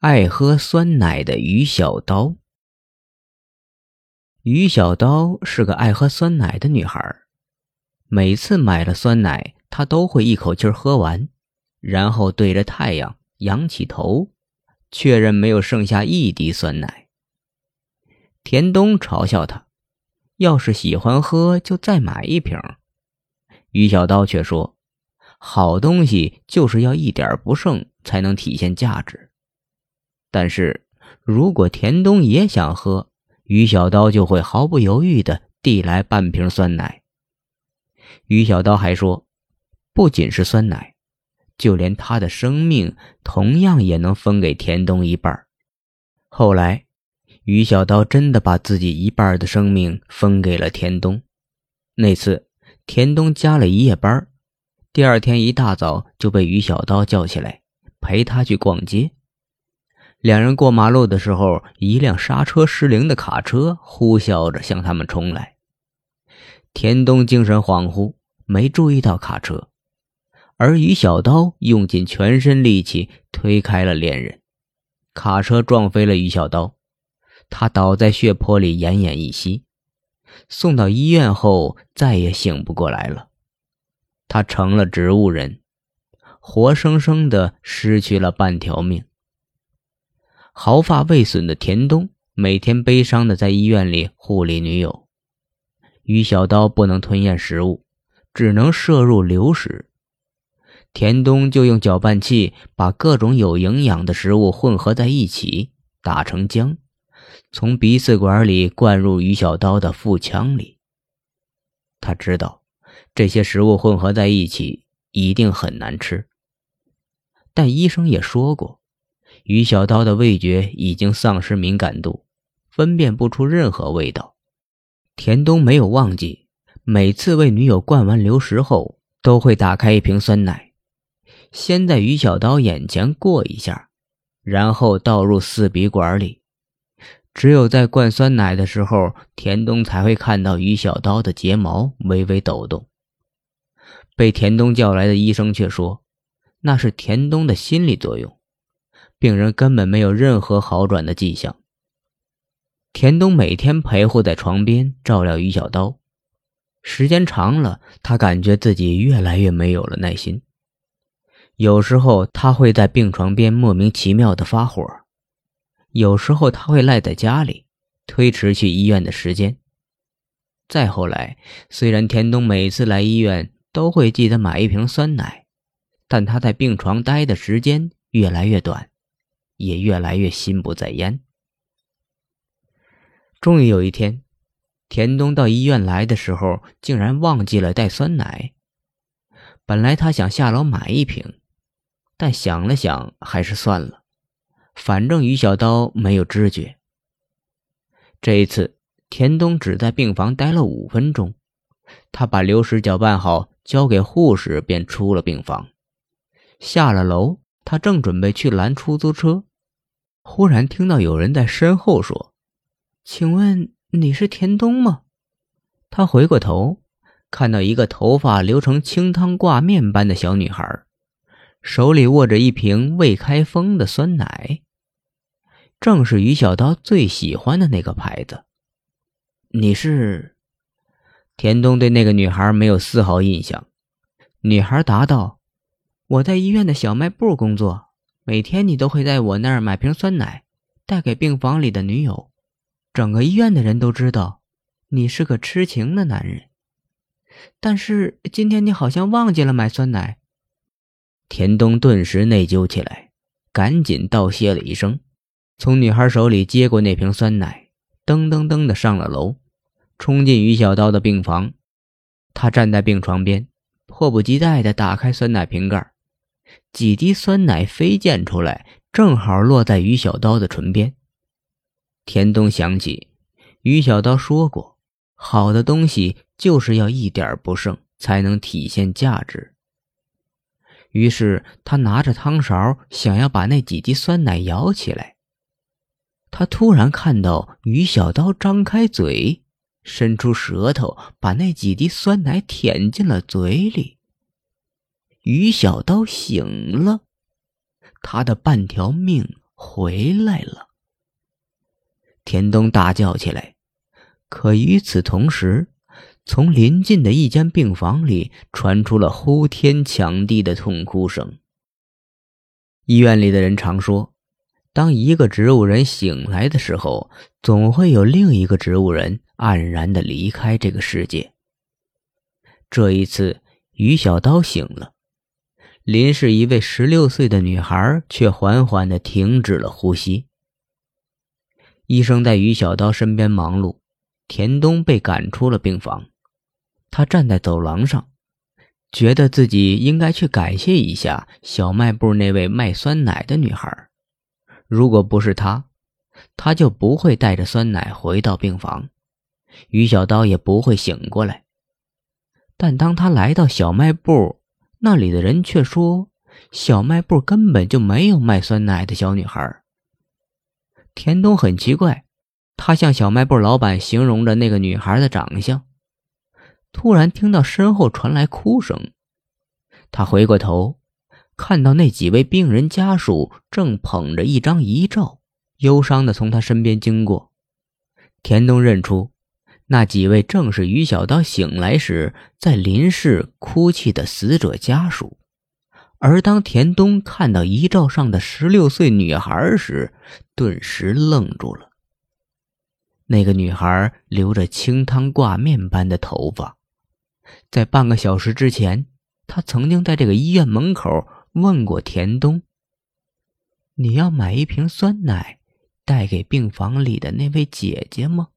爱喝酸奶的于小刀。于小刀是个爱喝酸奶的女孩，每次买了酸奶，她都会一口气喝完，然后对着太阳仰起头，确认没有剩下一滴酸奶。田东嘲笑她：“要是喜欢喝，就再买一瓶。”于小刀却说：“好东西就是要一点不剩，才能体现价值。”但是，如果田东也想喝，于小刀就会毫不犹豫地递来半瓶酸奶。于小刀还说，不仅是酸奶，就连他的生命同样也能分给田东一半。后来，于小刀真的把自己一半的生命分给了田东。那次，田东加了一夜班，第二天一大早就被于小刀叫起来，陪他去逛街。两人过马路的时候，一辆刹车失灵的卡车呼啸着向他们冲来。田东精神恍惚，没注意到卡车，而于小刀用尽全身力气推开了恋人，卡车撞飞了于小刀，他倒在血泊里奄奄一息。送到医院后，再也醒不过来了。他成了植物人，活生生的失去了半条命。毫发未损的田东每天悲伤的在医院里护理女友，于小刀不能吞咽食物，只能摄入流食。田东就用搅拌器把各种有营养的食物混合在一起，打成浆，从鼻饲管里灌入于小刀的腹腔里。他知道这些食物混合在一起一定很难吃，但医生也说过。于小刀的味觉已经丧失敏感度，分辨不出任何味道。田东没有忘记，每次为女友灌完流食后，都会打开一瓶酸奶，先在于小刀眼前过一下，然后倒入四鼻管里。只有在灌酸奶的时候，田东才会看到于小刀的睫毛微微抖动。被田东叫来的医生却说，那是田东的心理作用。病人根本没有任何好转的迹象。田东每天陪护在床边照料于小刀，时间长了，他感觉自己越来越没有了耐心。有时候他会在病床边莫名其妙的发火，有时候他会赖在家里，推迟去医院的时间。再后来，虽然田东每次来医院都会记得买一瓶酸奶，但他在病床待的时间越来越短。也越来越心不在焉。终于有一天，田东到医院来的时候，竟然忘记了带酸奶。本来他想下楼买一瓶，但想了想，还是算了。反正于小刀没有知觉。这一次，田东只在病房待了五分钟，他把流食搅拌好，交给护士，便出了病房。下了楼，他正准备去拦出租车。忽然听到有人在身后说：“请问你是田东吗？”他回过头，看到一个头发留成清汤挂面般的小女孩，手里握着一瓶未开封的酸奶，正是于小刀最喜欢的那个牌子。你是？田东对那个女孩没有丝毫印象。女孩答道：“我在医院的小卖部工作。”每天你都会在我那儿买瓶酸奶，带给病房里的女友。整个医院的人都知道，你是个痴情的男人。但是今天你好像忘记了买酸奶。田东顿时内疚起来，赶紧道谢了一声，从女孩手里接过那瓶酸奶，噔噔噔的上了楼，冲进于小刀的病房。他站在病床边，迫不及待地打开酸奶瓶盖。几滴酸奶飞溅出来，正好落在于小刀的唇边。田东想起于小刀说过，好的东西就是要一点不剩，才能体现价值。于是他拿着汤勺，想要把那几滴酸奶舀起来。他突然看到于小刀张开嘴，伸出舌头，把那几滴酸奶舔进了嘴里。于小刀醒了，他的半条命回来了。田东大叫起来，可与此同时，从邻近的一间病房里传出了呼天抢地的痛哭声。医院里的人常说，当一个植物人醒来的时候，总会有另一个植物人黯然的离开这个世界。这一次，于小刀醒了，临室一位十六岁的女孩却缓缓的停止了呼吸。医生在于小刀身边忙碌，田东被赶出了病房。他站在走廊上，觉得自己应该去感谢一下小卖部那位卖酸奶的女孩。如果不是她，他就不会带着酸奶回到病房，于小刀也不会醒过来。但当他来到小卖部，那里的人却说，小卖部根本就没有卖酸奶的小女孩。田东很奇怪，他向小卖部老板形容着那个女孩的长相，突然听到身后传来哭声，他回过头，看到那几位病人家属正捧着一张遗照，忧伤的从他身边经过。田东认出。那几位正是于小刀醒来时在林氏哭泣的死者家属，而当田东看到遗照上的十六岁女孩时，顿时愣住了。那个女孩留着清汤挂面般的头发，在半个小时之前，她曾经在这个医院门口问过田东：“你要买一瓶酸奶，带给病房里的那位姐姐吗？”